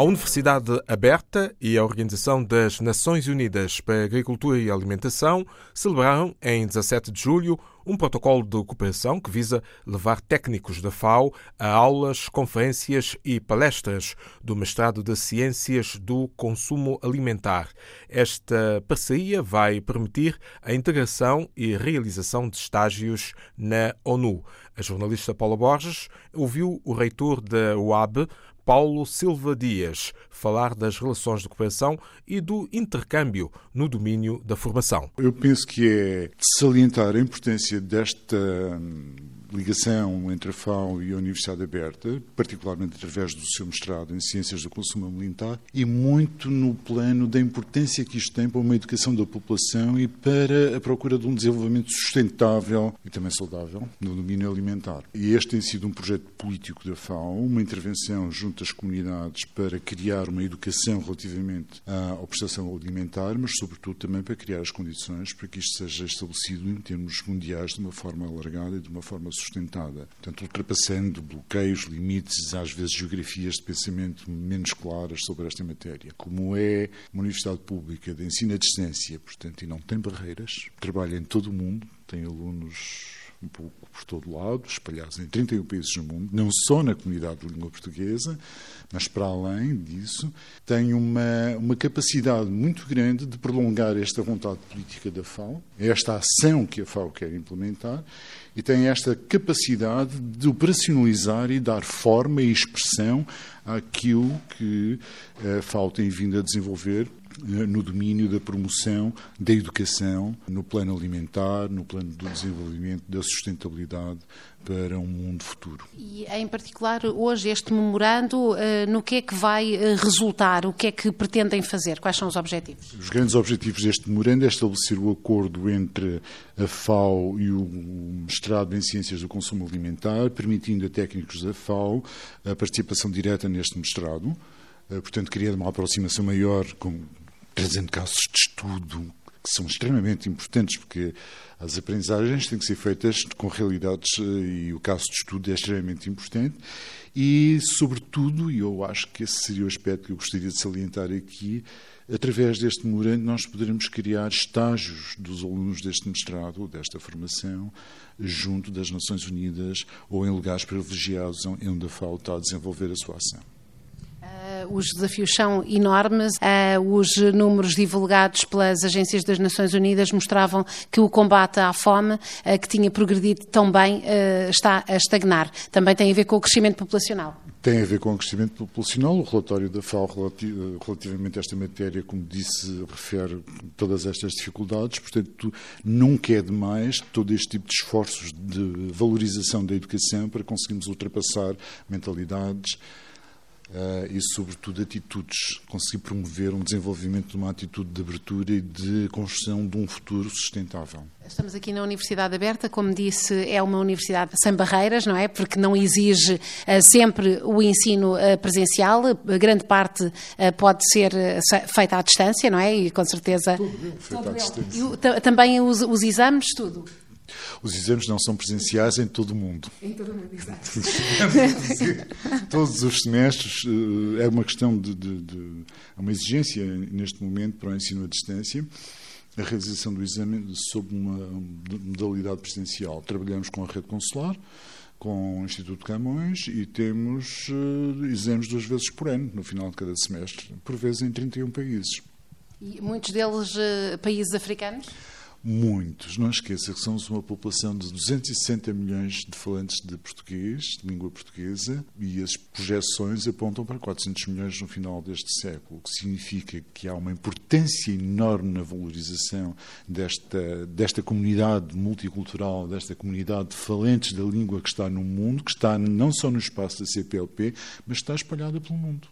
A Universidade Aberta e a Organização das Nações Unidas para Agricultura e Alimentação celebraram em 17 de julho um protocolo de cooperação que visa levar técnicos da FAO a aulas, conferências e palestras do mestrado de Ciências do Consumo Alimentar. Esta parceria vai permitir a integração e realização de estágios na ONU. A jornalista Paula Borges ouviu o reitor da UAB, Paulo Silva Dias falar das relações de cooperação e do intercâmbio no domínio da formação. Eu penso que é de salientar a importância desta ligação entre a FAO e a Universidade Aberta, particularmente através do seu mestrado em Ciências do Consumo Alimentar, e muito no plano da importância que isto tem para uma educação da população e para a procura de um desenvolvimento sustentável e também saudável no domínio alimentar. E este tem sido um projeto político da FAO, uma intervenção junto às comunidades para criar uma educação relativamente à prestação alimentar, mas sobretudo também para criar as condições para que isto seja estabelecido em termos mundiais de uma forma alargada e de uma forma sustentada. Portanto, ultrapassando bloqueios, limites, às vezes geografias de pensamento menos claras sobre esta matéria. Como é uma universidade pública de ensino à distância, portanto, e não tem barreiras, trabalha em todo o mundo, tem alunos um pouco por todo lado, espalhados em 31 países do mundo, não só na comunidade de língua portuguesa, mas para além disso, tem uma, uma capacidade muito grande de prolongar esta vontade política da FAO, esta ação que a FAO quer implementar, e tem esta capacidade de operacionalizar e dar forma e expressão àquilo que a FAO tem vindo a desenvolver no domínio da promoção da educação, no plano alimentar, no plano do desenvolvimento, da sustentabilidade para um mundo futuro. E, em particular, hoje, este memorando, eh, no que é que vai eh, resultar? O que é que pretendem fazer? Quais são os objetivos? Os grandes objetivos deste memorando é estabelecer o acordo entre a FAO e o mestrado em Ciências do Consumo Alimentar, permitindo a técnicos da FAO a participação direta neste mestrado. Eh, portanto, queria uma aproximação maior com trazendo casos de estudo que são extremamente importantes, porque as aprendizagens têm que ser feitas com realidades eh, e o caso de estudo é extremamente importante. E, sobretudo, e eu acho que esse seria o aspecto que eu gostaria de salientar aqui, através deste memorando nós poderemos criar estágios dos alunos deste mestrado, desta formação, junto das Nações Unidas ou em lugares privilegiados onde a FAO está a desenvolver a sua ação. Os desafios são enormes. Uh, os números divulgados pelas agências das Nações Unidas mostravam que o combate à fome, uh, que tinha progredido tão bem, está a estagnar. Também tem a ver com o crescimento populacional. Tem a ver com o crescimento populacional. O relatório da FAO relativamente a esta matéria, como disse, refere todas estas dificuldades. Portanto, nunca é demais todo este tipo de esforços de valorização da educação para conseguirmos ultrapassar mentalidades, e, sobretudo, atitudes. Conseguir promover um desenvolvimento de uma atitude de abertura e de construção de um futuro sustentável. Estamos aqui na Universidade Aberta, como disse, é uma universidade sem barreiras, não é? Porque não exige uh, sempre o ensino uh, presencial, a grande parte pode ser feita à distância, não é? E com certeza. Tudo, feito à distância. E, também os, os exames, tudo. Os exames não são presenciais em todo o mundo. Em todo o mundo, exato. Todos os semestres eh, é uma questão de, de, de é uma exigência neste momento para o ensino à distância a realização do exame sob uma modalidade presencial. Trabalhamos com a rede consular, com o Instituto Camões e temos uh, exames duas vezes por ano, no final de cada semestre, por vezes em 31 países. E muitos deles uh, países africanos? Muitos. Não esqueça que somos uma população de 260 milhões de falantes de português, de língua portuguesa, e as projeções apontam para 400 milhões no final deste século, o que significa que há uma importância enorme na valorização desta, desta comunidade multicultural, desta comunidade de falantes da língua que está no mundo, que está não só no espaço da CPLP, mas está espalhada pelo mundo.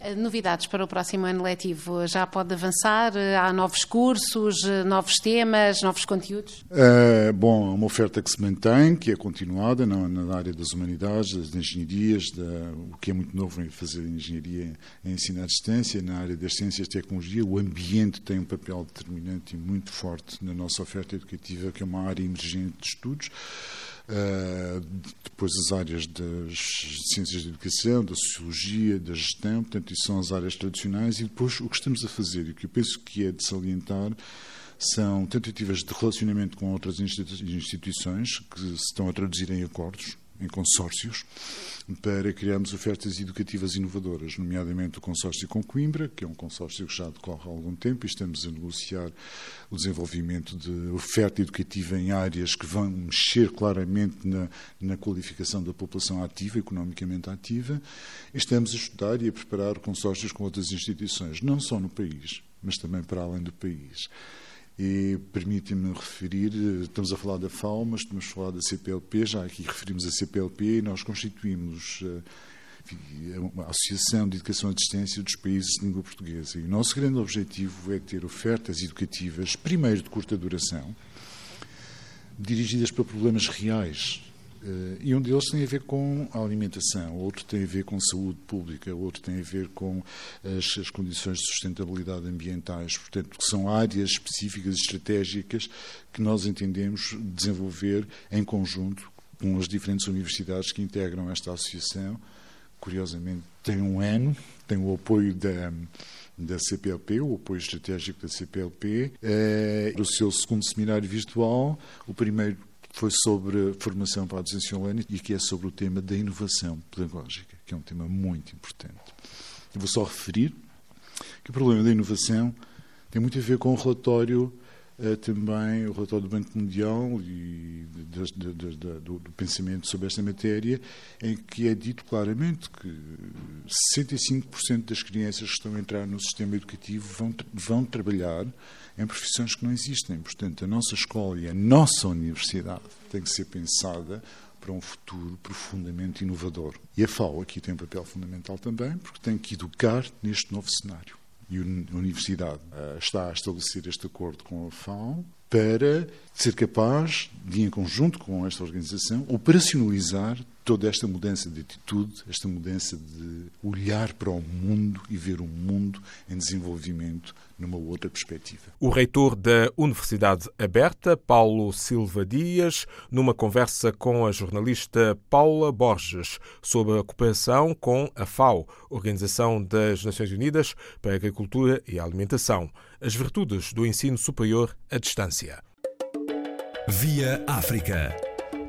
Eh, novidades para o próximo ano letivo? Já pode avançar? Há novos cursos, novos temas, novos conteúdos? Uh, bom, é uma oferta que se mantém, que é continuada na, na área das humanidades, das engenharias, da, o que é muito novo em fazer engenharia em ensino à distância, na área das ciências e tecnologia. O ambiente tem um papel determinante e muito forte na nossa oferta educativa, que é uma área emergente de estudos. Uh, depois as áreas das ciências da educação, da sociologia, da gestão, portanto, isso são as áreas tradicionais, e depois o que estamos a fazer, e o que eu penso que é de salientar, são tentativas de relacionamento com outras instituições que se estão a traduzir em acordos, em consórcios para criarmos ofertas educativas inovadoras, nomeadamente o consórcio com Coimbra, que é um consórcio que já decorre há algum tempo e estamos a negociar o desenvolvimento de oferta educativa em áreas que vão mexer claramente na, na qualificação da população ativa, economicamente ativa. Estamos a estudar e a preparar consórcios com outras instituições, não só no país, mas também para além do país. E permite-me referir, estamos a falar da FAO, mas estamos a falar da CPLP, já aqui referimos a CPLP e nós constituímos eh, uma Associação de Educação à Distância dos Países de Língua Portuguesa. E o nosso grande objetivo é ter ofertas educativas, primeiro de curta duração, dirigidas para problemas reais e um deles tem a ver com a alimentação, outro tem a ver com saúde pública, outro tem a ver com as, as condições de sustentabilidade ambientais. Portanto, são áreas específicas e estratégicas que nós entendemos desenvolver em conjunto com as diferentes universidades que integram esta associação. Curiosamente, tem um ano, tem o apoio da da CPLP, o apoio estratégico da CPLP, é, o seu segundo seminário virtual, o primeiro foi sobre formação para a docência online e que é sobre o tema da inovação pedagógica, que é um tema muito importante. Eu vou só referir que o problema da inovação tem muito a ver com o relatório uh, também, o relatório do Banco Mundial e do, do, pensamento sobre esta matéria, em que é dito claramente que 65% das crianças que estão a entrar no sistema educativo vão, vão trabalhar em profissões que não existem. Portanto, a nossa escola e a nossa universidade tem que ser pensada para um futuro profundamente inovador. E a FAO aqui tem um papel fundamental também, porque tem que educar neste novo cenário. E a Universidade uh, está a estabelecer este acordo com a FAO para ser capaz de, em conjunto com esta organização, operacionalizar toda esta mudança de atitude, esta mudança de olhar para o mundo e ver o mundo em desenvolvimento numa outra perspectiva. O reitor da Universidade Aberta, Paulo Silva Dias, numa conversa com a jornalista Paula Borges sobre a cooperação com a FAO, Organização das Nações Unidas para a Agricultura e a Alimentação, as virtudes do ensino superior à distância. Via África.